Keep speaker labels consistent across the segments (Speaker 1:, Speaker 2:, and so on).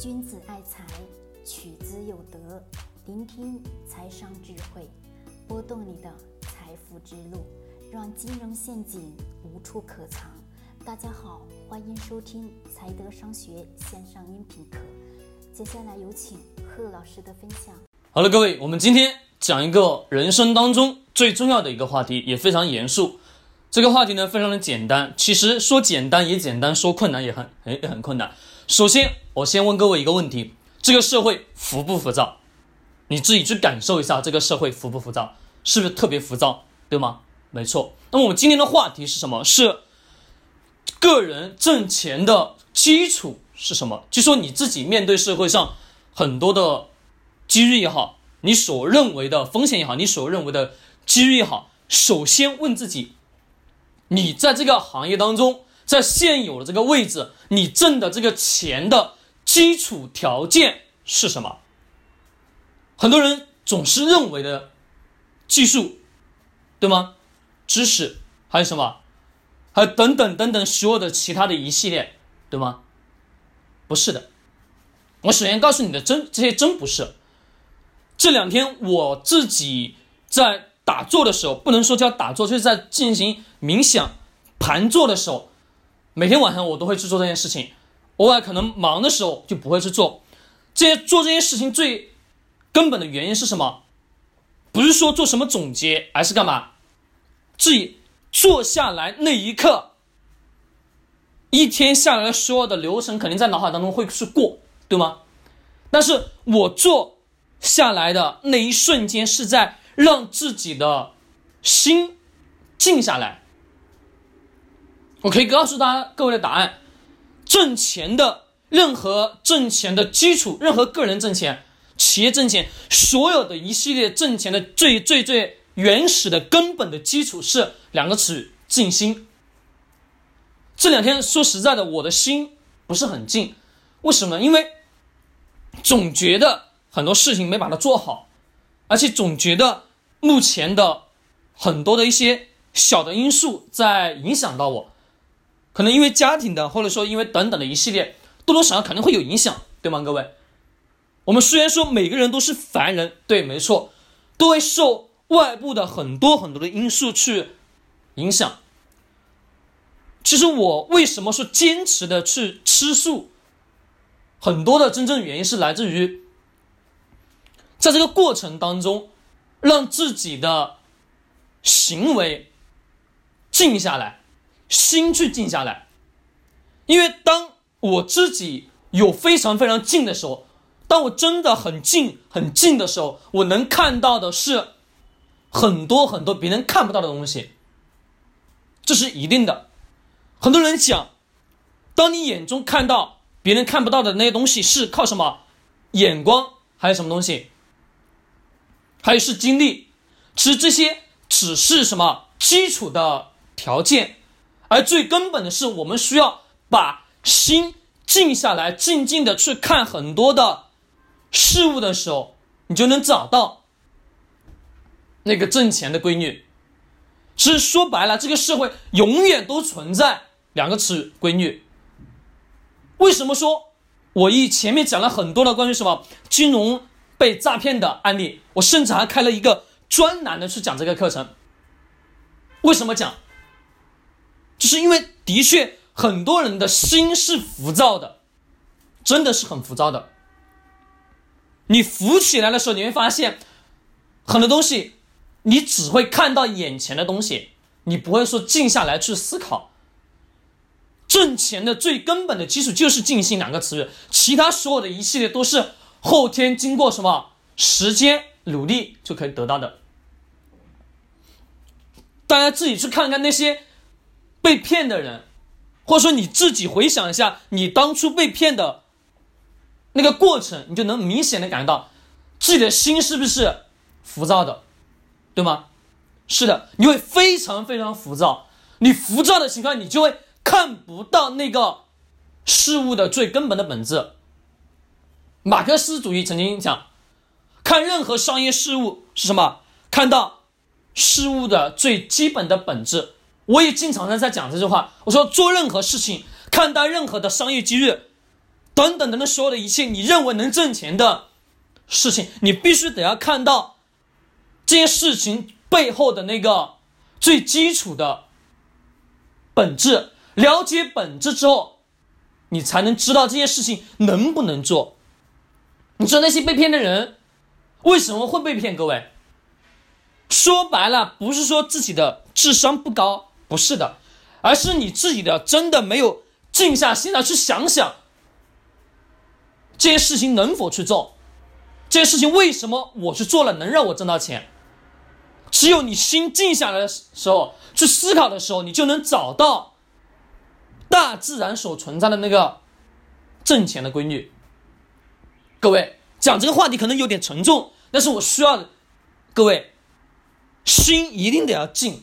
Speaker 1: 君子爱财，取之有德。聆听财商智慧，拨动你的财富之路，让金融陷阱无处可藏。大家好，欢迎收听财德商学线上音频课。接下来有请贺老师的分享。
Speaker 2: 好了，各位，我们今天讲一个人生当中最重要的一个话题，也非常严肃。这个话题呢，非常的简单。其实说简单也简单，说困难也很很也很困难。首先，我先问各位一个问题：这个社会浮不浮躁？你自己去感受一下，这个社会浮不浮躁？是不是特别浮躁？对吗？没错。那么我们今天的话题是什么？是个人挣钱的基础是什么？就说你自己面对社会上很多的机遇也好，你所认为的风险也好，你所认为的机遇也好，首先问自己。你在这个行业当中，在现有的这个位置，你挣的这个钱的基础条件是什么？很多人总是认为的技术，对吗？知识还有什么？还有等等等等所有的其他的一系列，对吗？不是的。我首先告诉你的，真这些真不是。这两天我自己在。打坐的时候不能说叫打坐，就是在进行冥想、盘坐的时候，每天晚上我都会去做这件事情。偶尔可能忙的时候就不会去做。这些做这些事情最根本的原因是什么？不是说做什么总结，而是干嘛？自己坐下来那一刻，一天下来所有的流程肯定在脑海当中会去过，对吗？但是我坐下来的那一瞬间是在。让自己的心静下来。我可以告诉大家各位的答案：挣钱的任何挣钱的基础，任何个人挣钱、企业挣钱，所有的一系列挣钱的最最最原始的根本的基础是两个词：静心。这两天说实在的，我的心不是很静，为什么？因为总觉得很多事情没把它做好。而且总觉得目前的很多的一些小的因素在影响到我，可能因为家庭的，或者说因为等等的一系列，多多少少肯定会有影响，对吗？各位，我们虽然说每个人都是凡人，对，没错，都会受外部的很多很多的因素去影响。其实我为什么说坚持的去吃素，很多的真正原因是来自于。在这个过程当中，让自己的行为静下来，心去静下来。因为当我自己有非常非常静的时候，当我真的很静很静的时候，我能看到的是很多很多别人看不到的东西，这是一定的。很多人讲，当你眼中看到别人看不到的那些东西，是靠什么？眼光还有什么东西？还有是精力，其实这些只是什么基础的条件，而最根本的是，我们需要把心静下来，静静的去看很多的事物的时候，你就能找到那个挣钱的规律。其实说白了，这个社会永远都存在两个词规律。为什么说我一前面讲了很多的关于什么金融？被诈骗的案例，我甚至还开了一个专栏的去讲这个课程。为什么讲？就是因为的确很多人的心是浮躁的，真的是很浮躁的。你浮起来的时候，你会发现很多东西，你只会看到眼前的东西，你不会说静下来去思考。挣钱的最根本的基础就是静心两个词，其他所有的一系列都是。后天经过什么时间努力就可以得到的？大家自己去看看那些被骗的人，或者说你自己回想一下你当初被骗的那个过程，你就能明显的感觉到自己的心是不是浮躁的，对吗？是的，你会非常非常浮躁。你浮躁的情况，你就会看不到那个事物的最根本的本质。马克思主义曾经讲，看任何商业事物是什么？看到事物的最基本的本质。我也经常在在讲这句话。我说做任何事情，看待任何的商业机遇，等等等等所有的一切，你认为能挣钱的事情，你必须得要看到这件事情背后的那个最基础的本质。了解本质之后，你才能知道这件事情能不能做。你说那些被骗的人为什么会被骗？各位，说白了，不是说自己的智商不高，不是的，而是你自己的真的没有静下心来去想想。这些事情能否去做？这些事情为什么我去做了能让我挣到钱？只有你心静下来的时候，去思考的时候，你就能找到大自然所存在的那个挣钱的规律。各位讲这个话题可能有点沉重，但是我需要各位心一定得要静。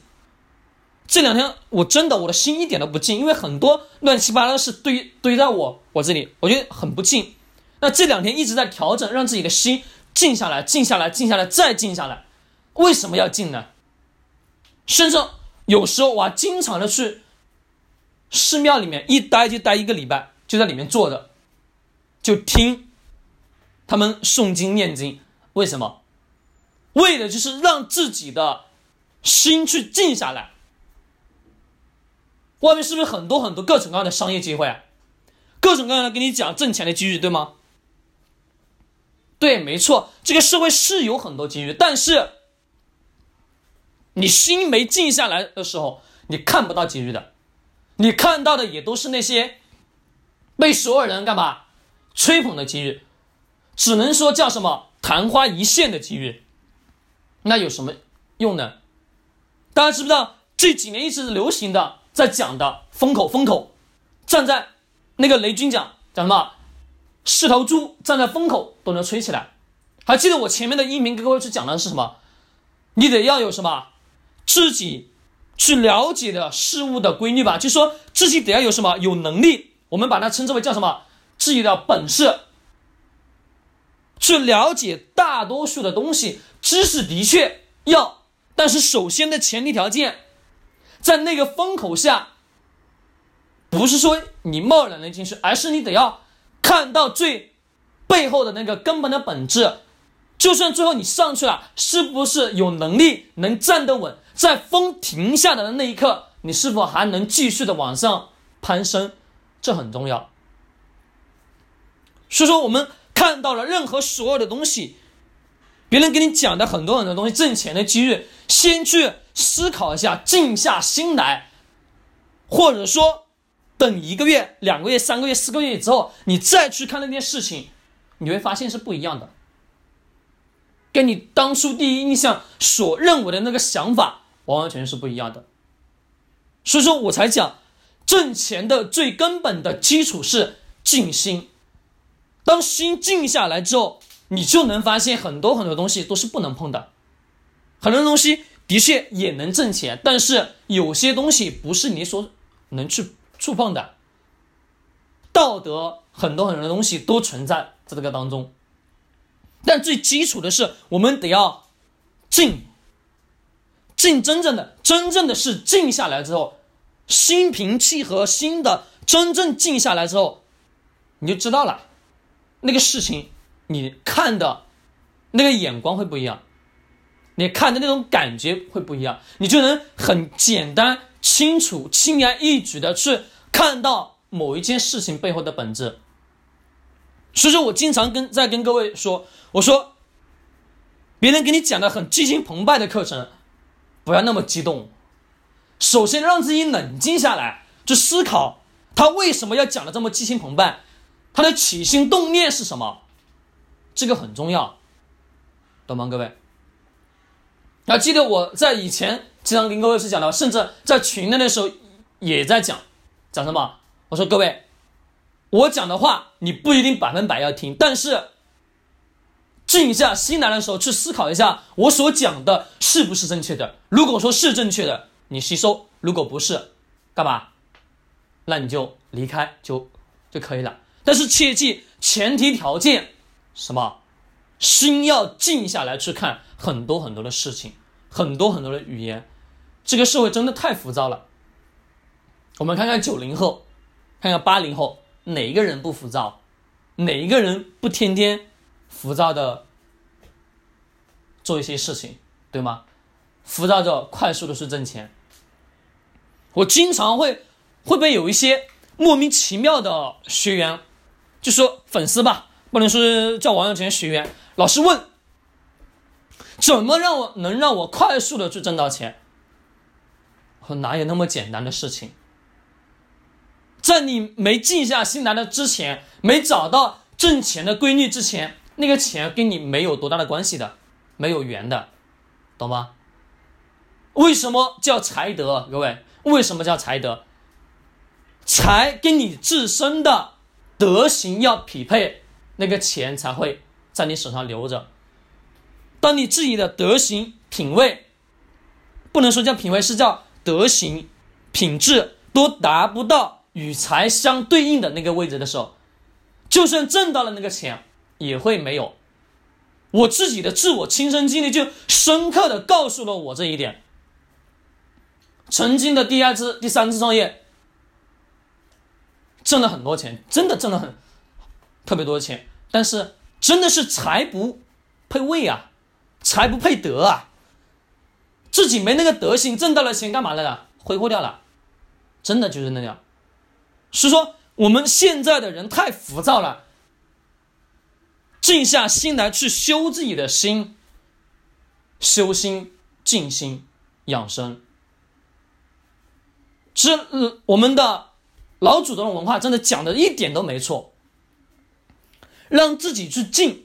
Speaker 2: 这两天我真的我的心一点都不静，因为很多乱七八糟的事堆堆在我我这里，我觉得很不静。那这两天一直在调整，让自己的心静下来，静下来，静下来，再静下来。为什么要静呢？甚至有时候我还经常的去寺庙里面一待就待一个礼拜，就在里面坐着，就听他们诵经念经。为什么？为的就是让自己的心去静下来。外面是不是很多很多各种各样的商业机会啊？各种各样的跟你讲挣钱的机遇，对吗？对，没错，这个社会是有很多机遇，但是你心没静下来的时候，你看不到机遇的，你看到的也都是那些被所有人干嘛吹捧的机遇，只能说叫什么昙花一现的机遇，那有什么用呢？大家知不知道这几年一直流行的在讲的风口风口，站在那个雷军讲讲什么？是头猪站在风口都能吹起来，还记得我前面的音频跟各位去讲的是什么？你得要有什么自己去了解的事物的规律吧，就说自己得要有什么有能力，我们把它称之为叫什么自己的本事，去了解大多数的东西，知识的确要，但是首先的前提条件，在那个风口下，不是说你贸然的进去，而是你得要。看到最背后的那个根本的本质，就算最后你上去了，是不是有能力能站得稳？在风停下来的那一刻，你是否还能继续的往上攀升？这很重要。所以说，我们看到了任何所有的东西，别人给你讲的很多很多东西，挣钱的机遇，先去思考一下，静下心来，或者说。等一个月、两个月、三个月、四个月之后，你再去看那件事情，你会发现是不一样的，跟你当初第一印象所认为的那个想法完完全全是不一样的。所以说我才讲，挣钱的最根本的基础是静心。当心静下来之后，你就能发现很多很多东西都是不能碰的，很多东西的确也能挣钱，但是有些东西不是你所能去。触碰的。道德很多很多东西都存在在这个当中，但最基础的是我们得要静，静真正的真正的是静下来之后，心平气和，心的真正静下来之后，你就知道了，那个事情你看的那个眼光会不一样，你看的那种感觉会不一样，你就能很简单。清楚、轻而易举的去看到某一件事情背后的本质。所以说我经常跟在跟各位说，我说，别人给你讲的很激情澎湃的课程，不要那么激动。首先让自己冷静下来，去思考他为什么要讲的这么激情澎湃，他的起心动念是什么，这个很重要，懂吗，各位？要记得我在以前。经常跟各位是讲的，甚至在群内的时候也在讲，讲什么？我说各位，我讲的话你不一定百分百要听，但是静下心来的时候去思考一下，我所讲的是不是正确的？如果说是正确的，你吸收；如果不是，干嘛？那你就离开就就可以了。但是切记，前提条件什么？心要静下来去看很多很多的事情，很多很多的语言。这个社会真的太浮躁了。我们看看九零后，看看八零后，哪一个人不浮躁？哪一个人不天天浮躁的做一些事情，对吗？浮躁着快速的去挣钱。我经常会会被有一些莫名其妙的学员，就说粉丝吧，不能说叫网友这些学员，老是问，怎么让我能让我快速的去挣到钱？我哪有那么简单的事情？在你没静下心来的之前，没找到挣钱的规律之前，那个钱跟你没有多大的关系的，没有缘的，懂吗？为什么叫财德？各位，为什么叫财德？财跟你自身的德行要匹配，那个钱才会在你手上留着。当你自己的德行品味，不能说叫品味，是叫德行品质都达不到与财相对应的那个位置的时候，就算挣到了那个钱，也会没有。我自己的自我亲身经历就深刻的告诉了我这一点。曾经的第二次、第三次创业，挣了很多钱，真的挣了很特别多的钱，但是真的是财不配位啊，财不配德啊，自己没那个德行，挣到了钱干嘛来了？挥霍掉了，真的就是那样。是说我们现在的人太浮躁了，静下心来去修自己的心，修心、静心、养生。这我们的老祖宗的文化真的讲的一点都没错，让自己去静，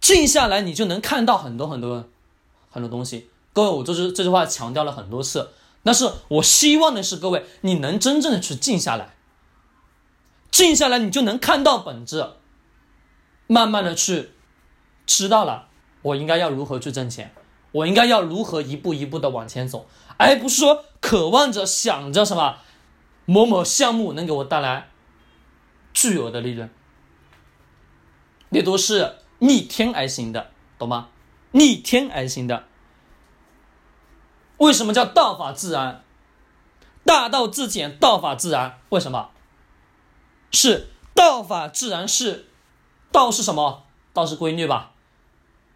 Speaker 2: 静下来，你就能看到很多很多很多东西。各位，我这是这句话强调了很多次，但是我希望的是各位，你能真正的去静下来，静下来，你就能看到本质，慢慢的去知道了，我应该要如何去挣钱，我应该要如何一步一步的往前走。而不是说渴望着想着什么某某项目能给我带来巨额的利润，那都是逆天而行的，懂吗？逆天而行的。为什么叫道法自然？大道至简，道法自然。为什么？是道法自然是道是什么？道是规律吧？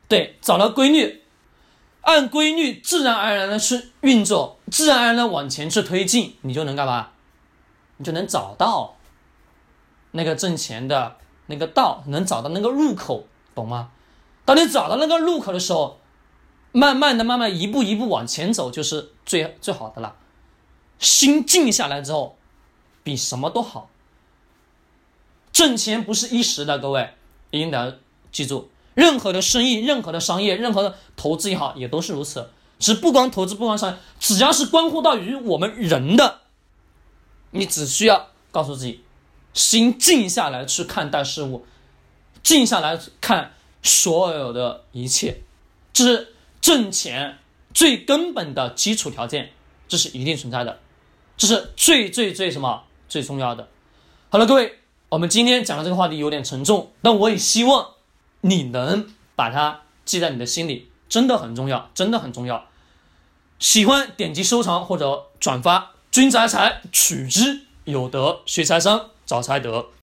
Speaker 2: 对，找到规律。按规律，自然而然的去运作，自然而然的往前去推进，你就能干嘛？你就能找到那个挣钱的那个道，能找到那个入口，懂吗？当你找到那个入口的时候，慢慢的、慢慢一步一步往前走，就是最最好的了。心静下来之后，比什么都好。挣钱不是一时的，各位一定得记住。任何的生意，任何的商业，任何的投资也好，也都是如此。只不光投资，不光商业，只要是关乎到于我们人的，你只需要告诉自己，心静下来去看待事物，静下来看所有的一切，这是挣钱最根本的基础条件，这是一定存在的，这是最最最什么最重要的。好了，各位，我们今天讲的这个话题有点沉重，但我也希望。你能把它记在你的心里，真的很重要，真的很重要。喜欢点击收藏或者转发，君子爱财取之有德，学财商找柴德。